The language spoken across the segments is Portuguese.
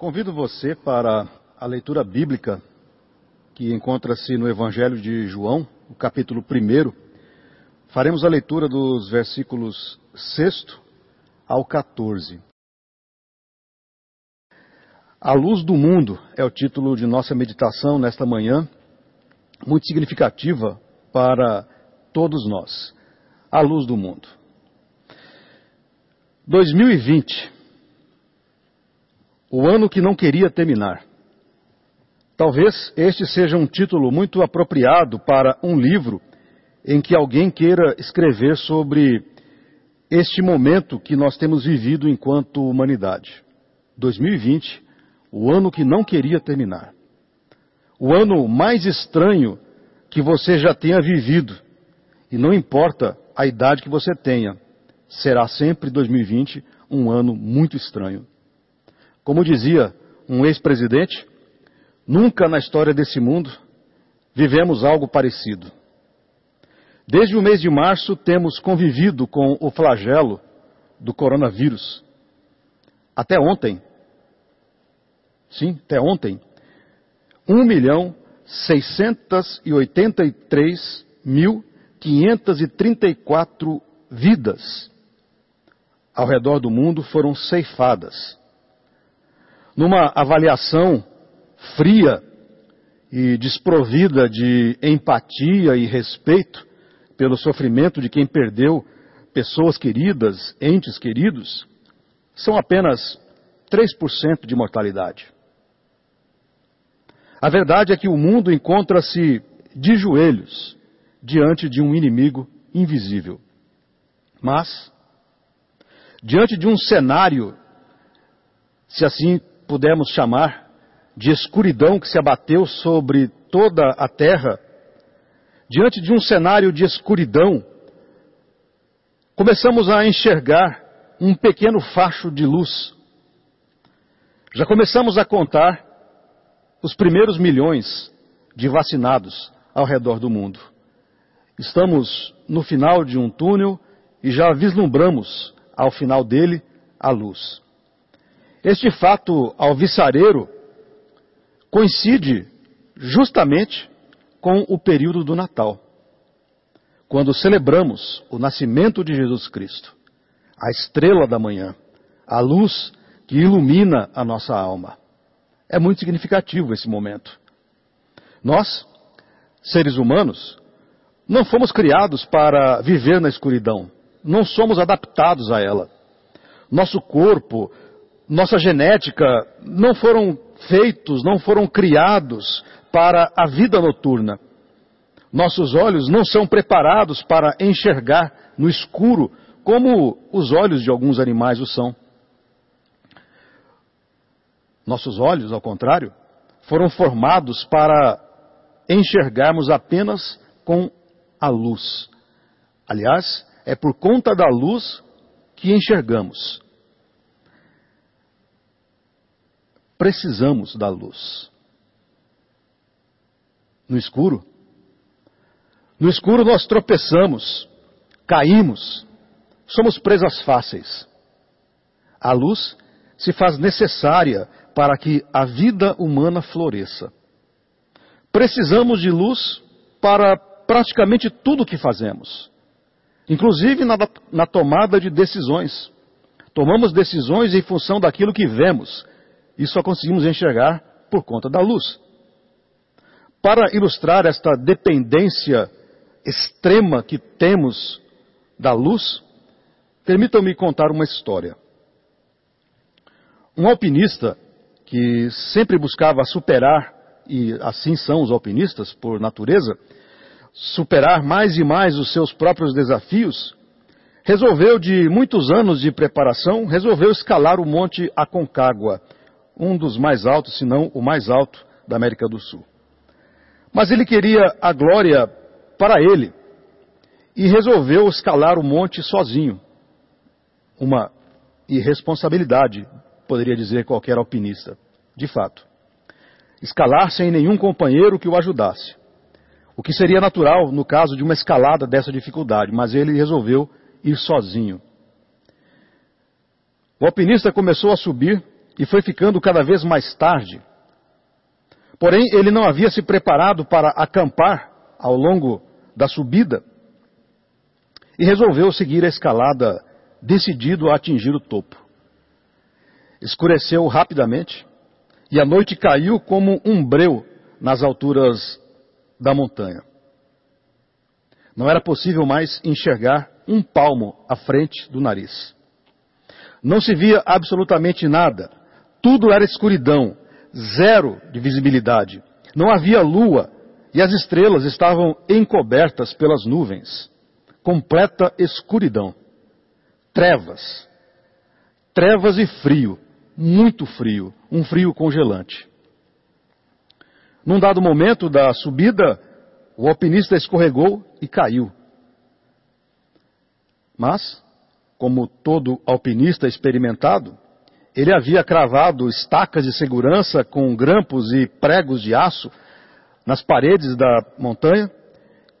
Convido você para a leitura bíblica que encontra-se no Evangelho de João, o capítulo 1. Faremos a leitura dos versículos 6 ao 14. A luz do mundo é o título de nossa meditação nesta manhã, muito significativa para todos nós. A luz do mundo. 2020 o ano que não queria terminar. Talvez este seja um título muito apropriado para um livro em que alguém queira escrever sobre este momento que nós temos vivido enquanto humanidade. 2020, o ano que não queria terminar. O ano mais estranho que você já tenha vivido. E não importa a idade que você tenha, será sempre 2020 um ano muito estranho. Como dizia um ex-presidente, nunca na história desse mundo vivemos algo parecido. Desde o mês de março temos convivido com o flagelo do coronavírus. Até ontem, sim, até ontem, 1 milhão 683 mil 534 vidas ao redor do mundo foram ceifadas numa avaliação fria e desprovida de empatia e respeito pelo sofrimento de quem perdeu pessoas queridas, entes queridos, são apenas 3% de mortalidade. A verdade é que o mundo encontra-se de joelhos diante de um inimigo invisível. Mas, diante de um cenário, se assim pudermos chamar, de escuridão que se abateu sobre toda a terra, diante de um cenário de escuridão, começamos a enxergar um pequeno facho de luz. Já começamos a contar os primeiros milhões de vacinados ao redor do mundo. Estamos no final de um túnel e já vislumbramos ao final dele a luz. Este fato alvissareiro coincide justamente com o período do Natal, quando celebramos o nascimento de Jesus Cristo, a estrela da manhã, a luz que ilumina a nossa alma. É muito significativo esse momento. Nós, seres humanos, não fomos criados para viver na escuridão, não somos adaptados a ela. Nosso corpo nossa genética não foram feitos, não foram criados para a vida noturna. Nossos olhos não são preparados para enxergar no escuro como os olhos de alguns animais o são. Nossos olhos, ao contrário, foram formados para enxergarmos apenas com a luz. Aliás, é por conta da luz que enxergamos. Precisamos da luz. No escuro, no escuro nós tropeçamos, caímos, somos presas fáceis. A luz se faz necessária para que a vida humana floresça. Precisamos de luz para praticamente tudo o que fazemos, inclusive na, na tomada de decisões. Tomamos decisões em função daquilo que vemos, e só conseguimos enxergar por conta da luz. Para ilustrar esta dependência extrema que temos da luz, permitam-me contar uma história. Um alpinista que sempre buscava superar, e assim são os alpinistas por natureza, superar mais e mais os seus próprios desafios, resolveu, de muitos anos de preparação, resolveu escalar o Monte Aconcagua, um dos mais altos, se não o mais alto da América do Sul. Mas ele queria a glória para ele e resolveu escalar o monte sozinho. Uma irresponsabilidade, poderia dizer qualquer alpinista, de fato. Escalar sem nenhum companheiro que o ajudasse. O que seria natural no caso de uma escalada dessa dificuldade, mas ele resolveu ir sozinho. O alpinista começou a subir e foi ficando cada vez mais tarde. Porém, ele não havia se preparado para acampar ao longo da subida e resolveu seguir a escalada, decidido a atingir o topo. Escureceu rapidamente e a noite caiu como um breu nas alturas da montanha. Não era possível mais enxergar um palmo à frente do nariz. Não se via absolutamente nada. Tudo era escuridão, zero de visibilidade. Não havia lua e as estrelas estavam encobertas pelas nuvens completa escuridão, trevas, trevas e frio, muito frio, um frio congelante. Num dado momento da subida, o alpinista escorregou e caiu. Mas, como todo alpinista experimentado, ele havia cravado estacas de segurança com grampos e pregos de aço nas paredes da montanha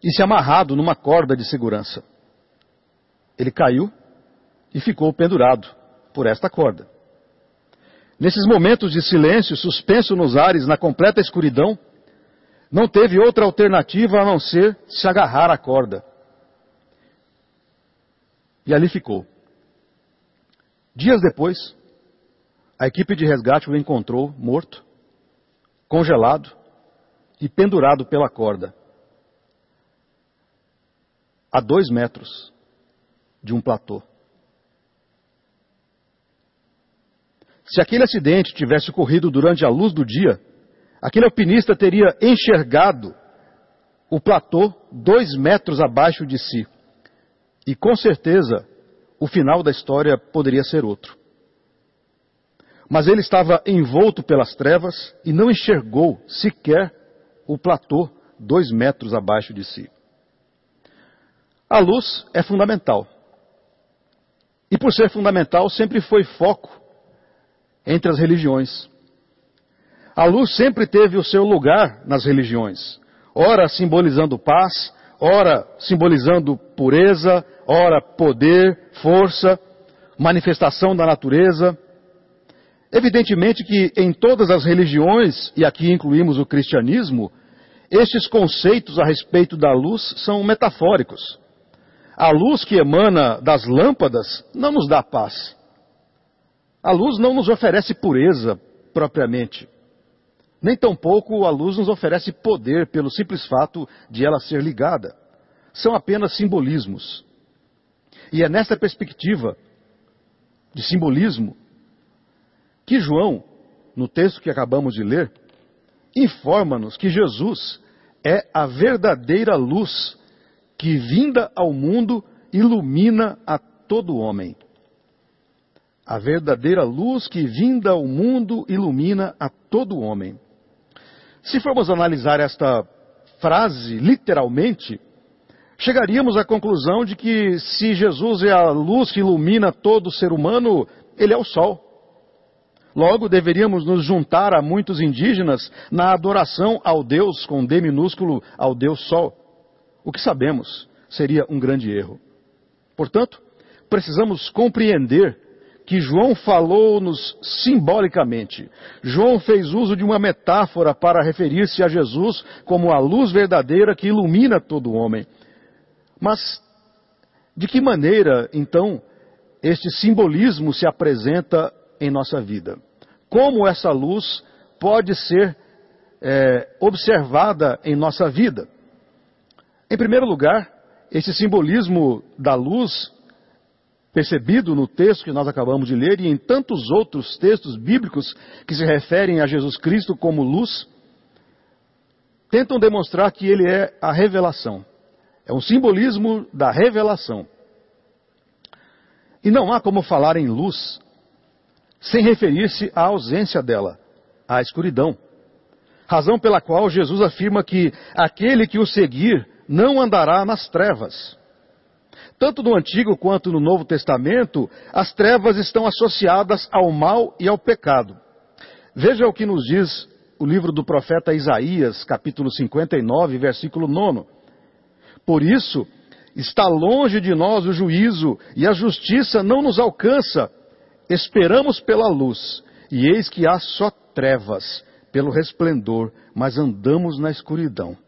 e se amarrado numa corda de segurança. Ele caiu e ficou pendurado por esta corda. Nesses momentos de silêncio, suspenso nos ares, na completa escuridão, não teve outra alternativa a não ser se agarrar à corda. E ali ficou. Dias depois, a equipe de resgate o encontrou morto, congelado e pendurado pela corda a dois metros de um platô. Se aquele acidente tivesse ocorrido durante a luz do dia, aquele alpinista teria enxergado o platô dois metros abaixo de si. E com certeza o final da história poderia ser outro. Mas ele estava envolto pelas trevas e não enxergou sequer o platô dois metros abaixo de si. A luz é fundamental. E por ser fundamental, sempre foi foco entre as religiões. A luz sempre teve o seu lugar nas religiões, ora simbolizando paz, ora simbolizando pureza, ora poder, força, manifestação da natureza. Evidentemente que em todas as religiões, e aqui incluímos o cristianismo, estes conceitos a respeito da luz são metafóricos. A luz que emana das lâmpadas não nos dá paz. A luz não nos oferece pureza propriamente. Nem tampouco a luz nos oferece poder pelo simples fato de ela ser ligada. São apenas simbolismos. E é nesta perspectiva de simbolismo que João, no texto que acabamos de ler, informa-nos que Jesus é a verdadeira luz que vinda ao mundo ilumina a todo homem. A verdadeira luz que vinda ao mundo ilumina a todo homem. Se formos analisar esta frase literalmente, chegaríamos à conclusão de que se Jesus é a luz que ilumina todo ser humano, ele é o sol. Logo, deveríamos nos juntar a muitos indígenas na adoração ao Deus, com D minúsculo, ao Deus Sol o que sabemos seria um grande erro. Portanto, precisamos compreender que João falou-nos simbolicamente. João fez uso de uma metáfora para referir-se a Jesus como a luz verdadeira que ilumina todo homem. Mas, de que maneira, então, este simbolismo se apresenta em nossa vida? Como essa luz pode ser é, observada em nossa vida? Em primeiro lugar, esse simbolismo da luz, percebido no texto que nós acabamos de ler e em tantos outros textos bíblicos que se referem a Jesus Cristo como luz, tentam demonstrar que ele é a revelação. É um simbolismo da revelação. E não há como falar em luz sem referir-se à ausência dela, à escuridão. Razão pela qual Jesus afirma que aquele que o seguir não andará nas trevas. Tanto no Antigo quanto no Novo Testamento, as trevas estão associadas ao mal e ao pecado. Veja o que nos diz o livro do profeta Isaías, capítulo 59, versículo 9. Por isso, está longe de nós o juízo e a justiça não nos alcança. Esperamos pela luz e eis que há só trevas pelo resplendor, mas andamos na escuridão.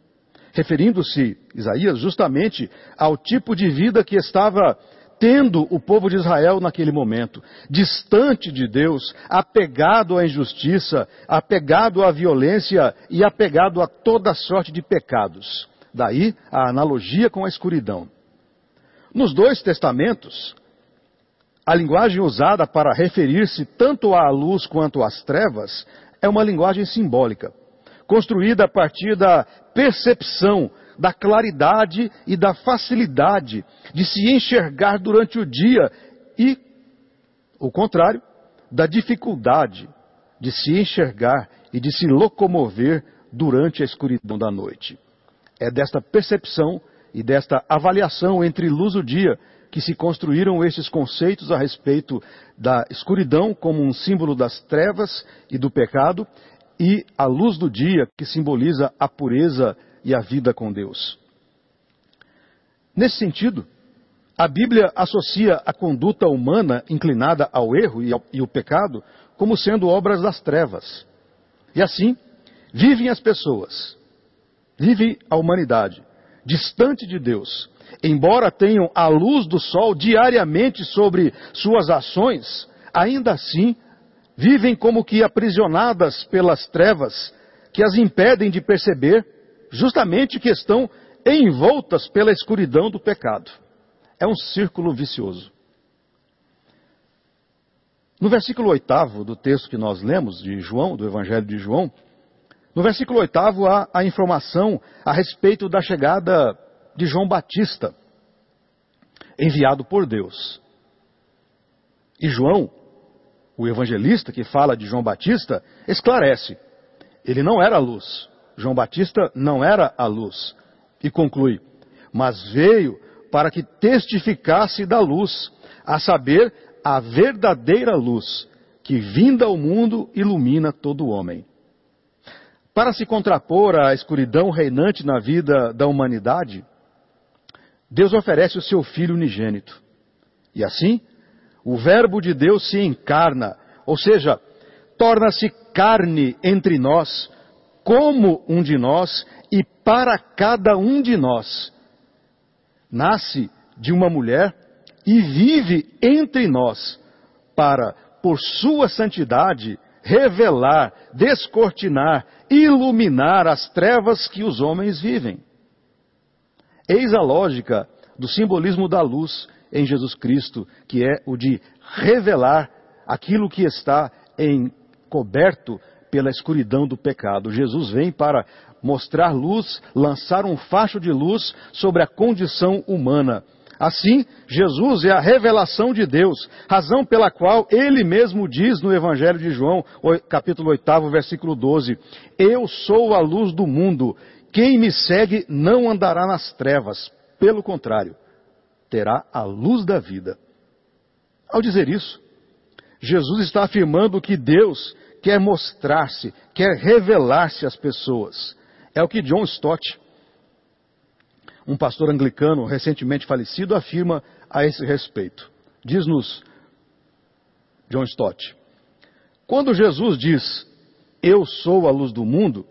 Referindo-se, Isaías, justamente ao tipo de vida que estava tendo o povo de Israel naquele momento, distante de Deus, apegado à injustiça, apegado à violência e apegado a toda sorte de pecados. Daí a analogia com a escuridão. Nos dois testamentos, a linguagem usada para referir-se tanto à luz quanto às trevas é uma linguagem simbólica, construída a partir da percepção da claridade e da facilidade de se enxergar durante o dia e, o contrário, da dificuldade de se enxergar e de se locomover durante a escuridão da noite. É desta percepção e desta avaliação entre luz do dia que se construíram esses conceitos a respeito da escuridão como um símbolo das trevas e do pecado e a luz do dia que simboliza a pureza e a vida com Deus. Nesse sentido, a Bíblia associa a conduta humana inclinada ao erro e, ao, e o pecado como sendo obras das trevas. E assim, vivem as pessoas, vive a humanidade, distante de Deus, embora tenham a luz do sol diariamente sobre suas ações, ainda assim vivem como que aprisionadas pelas trevas que as impedem de perceber justamente que estão envoltas pela escuridão do pecado. É um círculo vicioso. No versículo oitavo do texto que nós lemos de João, do Evangelho de João, no versículo oitavo há a informação a respeito da chegada de João Batista, enviado por Deus. E João, o evangelista que fala de João Batista, esclarece: ele não era a luz, João Batista não era a luz. E conclui: Mas veio para que testificasse da luz, a saber, a verdadeira luz, que vinda ao mundo ilumina todo homem. Para se contrapor à escuridão reinante na vida da humanidade, Deus oferece o seu Filho unigênito. E assim, o Verbo de Deus se encarna, ou seja, torna-se carne entre nós, como um de nós e para cada um de nós. Nasce de uma mulher e vive entre nós para, por sua santidade, revelar, descortinar, iluminar as trevas que os homens vivem. Eis a lógica do simbolismo da luz em Jesus Cristo, que é o de revelar aquilo que está encoberto pela escuridão do pecado. Jesus vem para mostrar luz, lançar um facho de luz sobre a condição humana. Assim, Jesus é a revelação de Deus, razão pela qual ele mesmo diz no Evangelho de João, capítulo 8, versículo 12: Eu sou a luz do mundo. Quem me segue não andará nas trevas, pelo contrário, terá a luz da vida. Ao dizer isso, Jesus está afirmando que Deus quer mostrar-se, quer revelar-se às pessoas. É o que John Stott, um pastor anglicano recentemente falecido, afirma a esse respeito. Diz-nos John Stott: Quando Jesus diz, Eu sou a luz do mundo,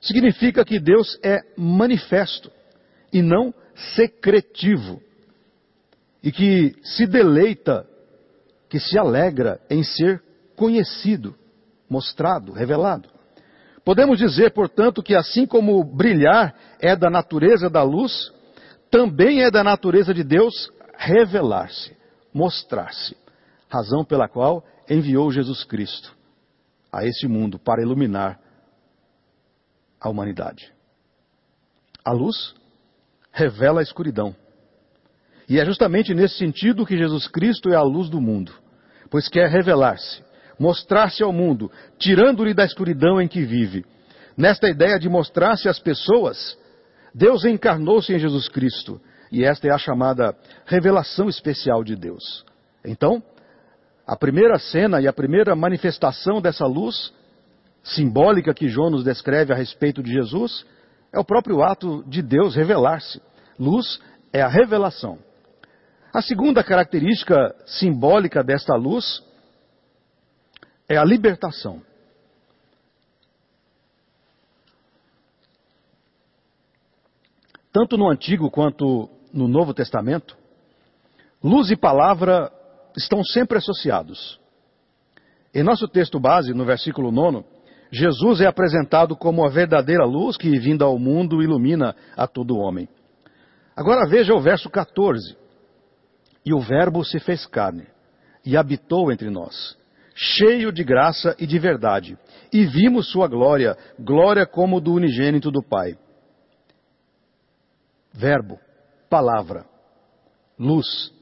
significa que Deus é manifesto e não secretivo, e que se deleita, que se alegra em ser conhecido mostrado, revelado. Podemos dizer, portanto, que assim como brilhar é da natureza da luz, também é da natureza de Deus revelar-se, mostrar-se. Razão pela qual enviou Jesus Cristo a este mundo para iluminar a humanidade. A luz revela a escuridão. E é justamente nesse sentido que Jesus Cristo é a luz do mundo, pois quer revelar-se mostrar-se ao mundo, tirando-lhe da escuridão em que vive. Nesta ideia de mostrar-se às pessoas, Deus encarnou-se em Jesus Cristo, e esta é a chamada revelação especial de Deus. Então, a primeira cena e a primeira manifestação dessa luz simbólica que João nos descreve a respeito de Jesus é o próprio ato de Deus revelar-se. Luz é a revelação. A segunda característica simbólica desta luz é a libertação. Tanto no Antigo quanto no Novo Testamento, luz e palavra estão sempre associados. Em nosso texto base, no versículo 9, Jesus é apresentado como a verdadeira luz que, vinda ao mundo, ilumina a todo homem. Agora veja o verso 14. E o Verbo se fez carne e habitou entre nós, cheio de graça e de verdade, e vimos sua glória, glória como do unigênito do Pai. Verbo, palavra, luz.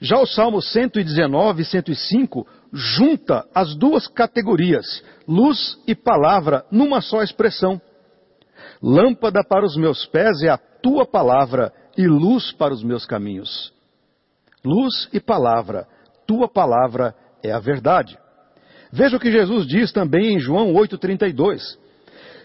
Já o Salmo 119 e 105 junta as duas categorias, luz e palavra, numa só expressão. Lâmpada para os meus pés é a tua palavra e luz para os meus caminhos. Luz e palavra, tua palavra é a verdade. Veja o que Jesus diz também em João 8,32.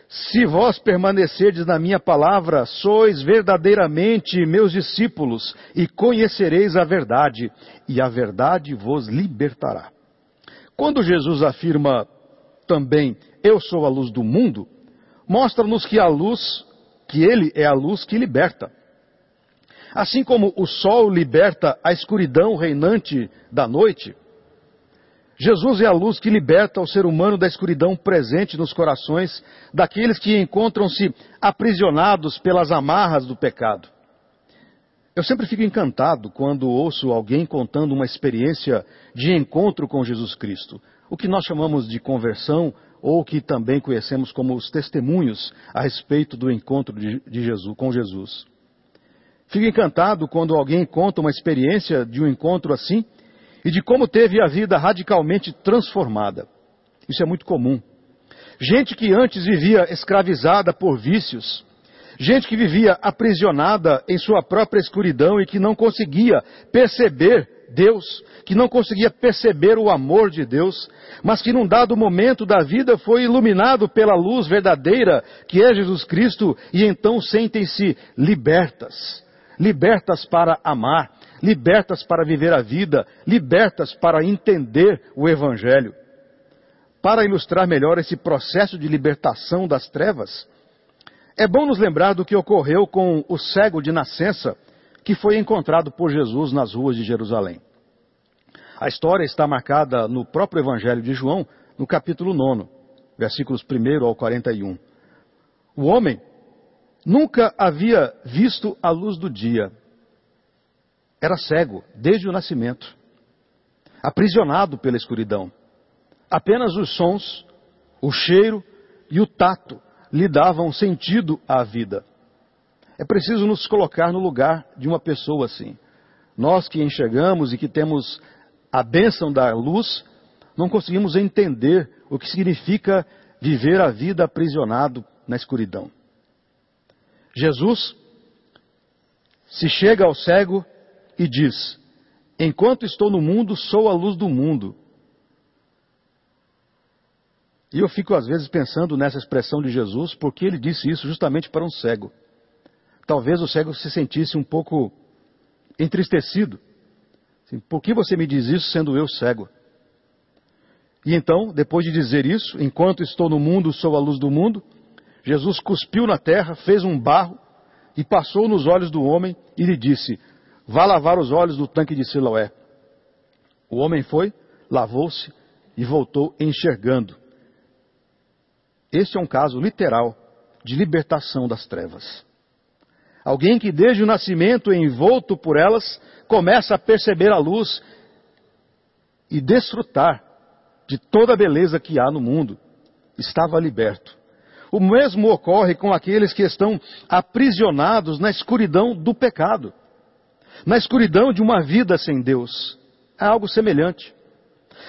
Se vós permanecerdes na minha palavra, sois verdadeiramente meus discípulos e conhecereis a verdade, e a verdade vos libertará. Quando Jesus afirma também, eu sou a luz do mundo, mostra-nos que a luz, que ele é a luz que liberta. Assim como o sol liberta a escuridão reinante da noite, Jesus é a luz que liberta o ser humano da escuridão presente nos corações daqueles que encontram-se aprisionados pelas amarras do pecado. Eu sempre fico encantado quando ouço alguém contando uma experiência de encontro com Jesus Cristo, o que nós chamamos de conversão ou que também conhecemos como os testemunhos a respeito do encontro de, de Jesus com Jesus. Fico encantado quando alguém conta uma experiência de um encontro assim e de como teve a vida radicalmente transformada. Isso é muito comum. Gente que antes vivia escravizada por vícios, Gente que vivia aprisionada em sua própria escuridão e que não conseguia perceber Deus, que não conseguia perceber o amor de Deus, mas que num dado momento da vida foi iluminado pela luz verdadeira que é Jesus Cristo e então sentem-se libertas. Libertas para amar, libertas para viver a vida, libertas para entender o Evangelho. Para ilustrar melhor esse processo de libertação das trevas, é bom nos lembrar do que ocorreu com o cego de nascença que foi encontrado por Jesus nas ruas de Jerusalém. A história está marcada no próprio Evangelho de João, no capítulo 9, versículos 1 ao 41. O homem nunca havia visto a luz do dia. Era cego desde o nascimento, aprisionado pela escuridão. Apenas os sons, o cheiro e o tato lhe davam sentido à vida. É preciso nos colocar no lugar de uma pessoa assim. Nós que enxergamos e que temos a bênção da luz, não conseguimos entender o que significa viver a vida aprisionado na escuridão. Jesus se chega ao cego e diz: Enquanto estou no mundo, sou a luz do mundo. E eu fico às vezes pensando nessa expressão de Jesus, porque ele disse isso justamente para um cego. Talvez o cego se sentisse um pouco entristecido. Assim, por que você me diz isso sendo eu cego? E então, depois de dizer isso, enquanto estou no mundo, sou a luz do mundo, Jesus cuspiu na terra, fez um barro e passou nos olhos do homem e lhe disse: Vá lavar os olhos do tanque de Siloé. O homem foi, lavou-se e voltou enxergando. Este é um caso literal de libertação das trevas. Alguém que desde o nascimento, envolto por elas, começa a perceber a luz e desfrutar de toda a beleza que há no mundo. Estava liberto. O mesmo ocorre com aqueles que estão aprisionados na escuridão do pecado, na escuridão de uma vida sem Deus. É algo semelhante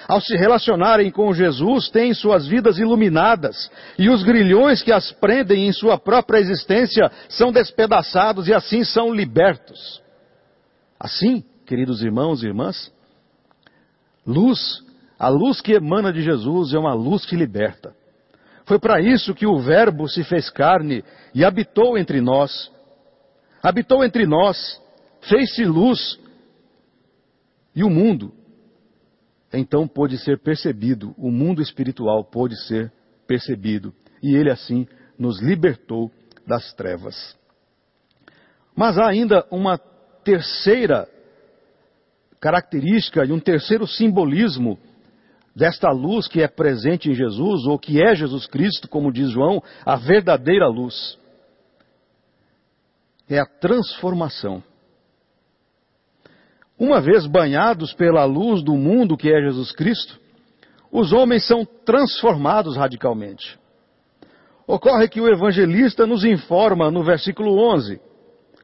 ao se relacionarem com Jesus, têm suas vidas iluminadas e os grilhões que as prendem em sua própria existência são despedaçados e assim são libertos. Assim, queridos irmãos e irmãs, luz, a luz que emana de Jesus é uma luz que liberta. Foi para isso que o Verbo se fez carne e habitou entre nós. Habitou entre nós, fez-se luz e o mundo então pôde ser percebido, o mundo espiritual pôde ser percebido, e ele assim nos libertou das trevas. Mas há ainda uma terceira característica e um terceiro simbolismo desta luz que é presente em Jesus, ou que é Jesus Cristo, como diz João, a verdadeira luz. É a transformação. Uma vez banhados pela luz do mundo que é Jesus Cristo, os homens são transformados radicalmente. Ocorre que o evangelista nos informa no versículo 11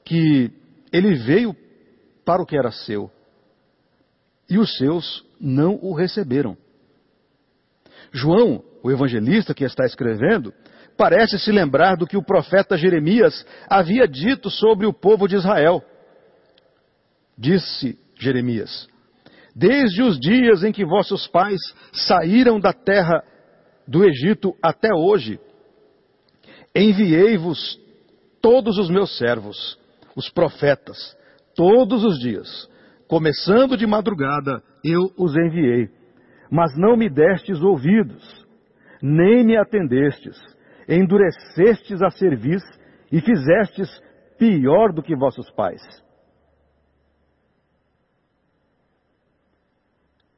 que ele veio para o que era seu e os seus não o receberam. João, o evangelista que está escrevendo, parece se lembrar do que o profeta Jeremias havia dito sobre o povo de Israel. Disse Jeremias: Desde os dias em que vossos pais saíram da terra do Egito até hoje, enviei-vos todos os meus servos, os profetas, todos os dias, começando de madrugada, eu os enviei mas não me destes ouvidos, nem me atendestes, endurecestes a cerviz e fizestes pior do que vossos pais.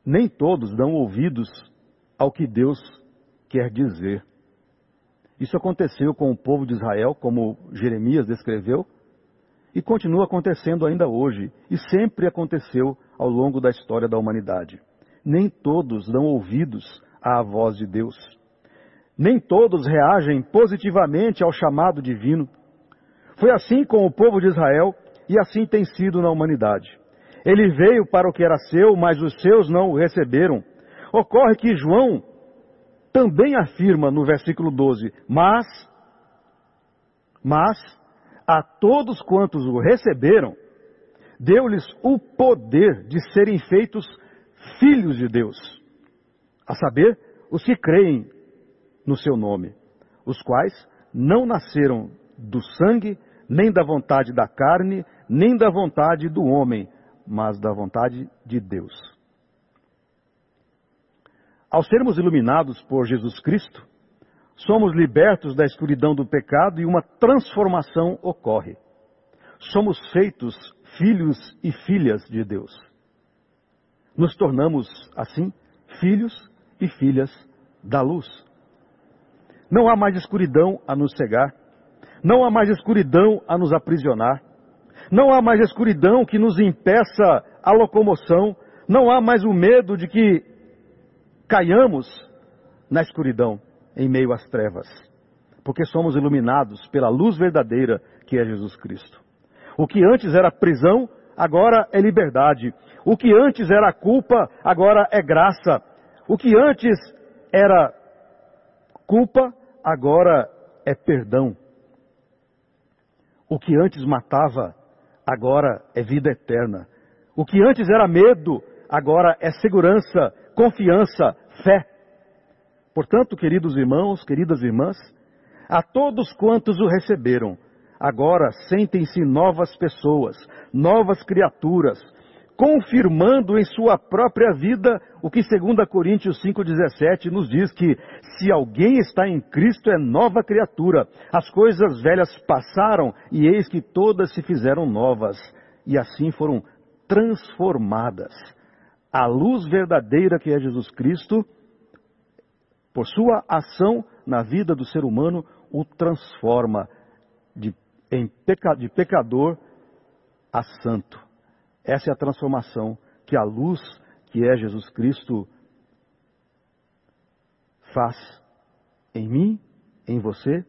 Nem todos dão ouvidos ao que Deus quer dizer. Isso aconteceu com o povo de Israel, como Jeremias descreveu, e continua acontecendo ainda hoje, e sempre aconteceu ao longo da história da humanidade nem todos dão ouvidos à voz de Deus. Nem todos reagem positivamente ao chamado divino. Foi assim com o povo de Israel e assim tem sido na humanidade. Ele veio para o que era seu, mas os seus não o receberam. Ocorre que João também afirma no versículo 12: Mas, mas, a todos quantos o receberam, deu-lhes o poder de serem feitos filhos de Deus, a saber, os que creem no seu nome, os quais não nasceram do sangue, nem da vontade da carne, nem da vontade do homem, mas da vontade de Deus. Ao sermos iluminados por Jesus Cristo, somos libertos da escuridão do pecado e uma transformação ocorre. Somos feitos filhos e filhas de Deus nos tornamos, assim, filhos e filhas da luz. Não há mais escuridão a nos cegar, não há mais escuridão a nos aprisionar, não há mais escuridão que nos impeça a locomoção, não há mais o medo de que caiamos na escuridão, em meio às trevas, porque somos iluminados pela luz verdadeira que é Jesus Cristo. O que antes era prisão, agora é liberdade. O que antes era culpa, agora é graça. O que antes era culpa, agora é perdão. O que antes matava, agora é vida eterna. O que antes era medo, agora é segurança, confiança, fé. Portanto, queridos irmãos, queridas irmãs, a todos quantos o receberam, agora sentem-se novas pessoas, novas criaturas, confirmando em sua própria vida o que 2 Coríntios 5,17 nos diz que se alguém está em Cristo é nova criatura, as coisas velhas passaram e eis que todas se fizeram novas, e assim foram transformadas. A luz verdadeira que é Jesus Cristo, por sua ação na vida do ser humano, o transforma de, em de pecador a santo. Essa é a transformação que a luz, que é Jesus Cristo, faz em mim, em você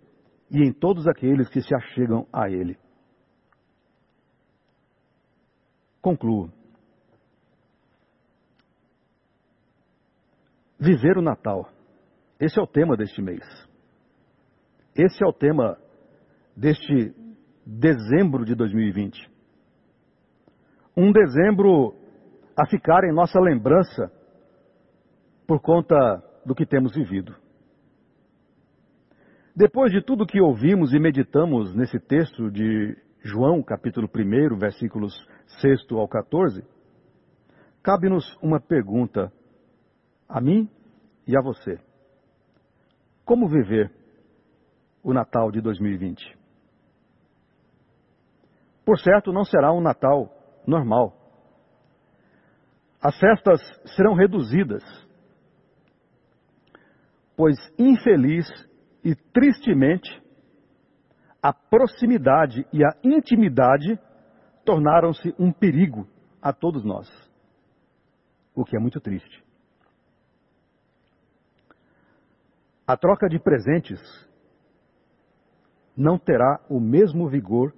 e em todos aqueles que se achegam a Ele. Concluo. Viver o Natal. Esse é o tema deste mês. Esse é o tema deste dezembro de 2020 um dezembro a ficar em nossa lembrança por conta do que temos vivido. Depois de tudo que ouvimos e meditamos nesse texto de João, capítulo 1, versículos 6 ao 14, cabe-nos uma pergunta a mim e a você. Como viver o Natal de 2020? Por certo, não será um Natal normal. As festas serão reduzidas, pois infeliz e tristemente a proximidade e a intimidade tornaram-se um perigo a todos nós, o que é muito triste. A troca de presentes não terá o mesmo vigor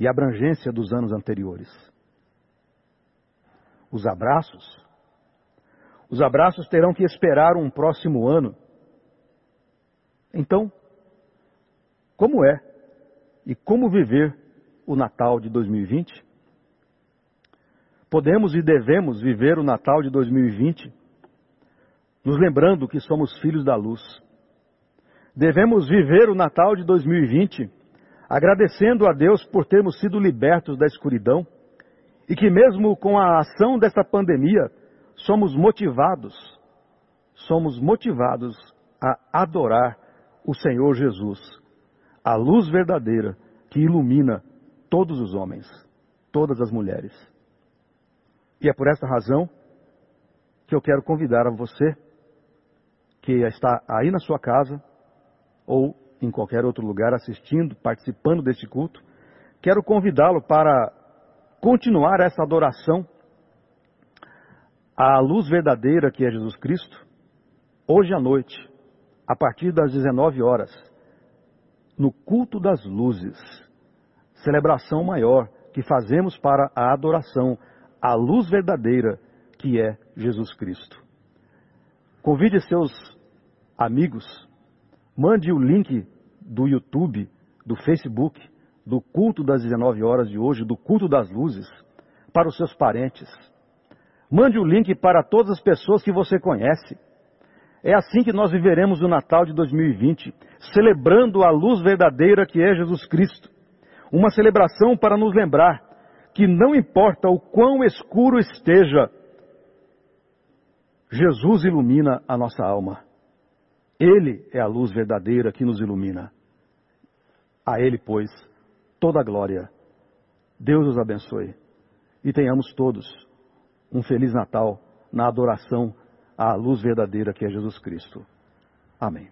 e abrangência dos anos anteriores. Os abraços, os abraços terão que esperar um próximo ano. Então, como é e como viver o Natal de 2020? Podemos e devemos viver o Natal de 2020 nos lembrando que somos filhos da luz. Devemos viver o Natal de 2020 agradecendo a Deus por termos sido libertos da escuridão e que, mesmo com a ação dessa pandemia, somos motivados, somos motivados a adorar o Senhor Jesus a luz verdadeira que ilumina todos os homens, todas as mulheres. E é por essa razão que eu quero convidar a você que está aí na sua casa ou em qualquer outro lugar assistindo, participando deste culto, quero convidá-lo para continuar essa adoração à luz verdadeira que é Jesus Cristo, hoje à noite, a partir das 19 horas no culto das luzes, celebração maior que fazemos para a adoração à luz verdadeira que é Jesus Cristo. Convide seus amigos, mande o link do YouTube, do Facebook, do culto das 19 horas de hoje, do culto das luzes, para os seus parentes. Mande o link para todas as pessoas que você conhece. É assim que nós viveremos o Natal de 2020, celebrando a luz verdadeira que é Jesus Cristo. Uma celebração para nos lembrar que não importa o quão escuro esteja, Jesus ilumina a nossa alma. Ele é a luz verdadeira que nos ilumina. A Ele, pois, toda a glória. Deus os abençoe. E tenhamos todos um feliz Natal na adoração à luz verdadeira que é Jesus Cristo. Amém.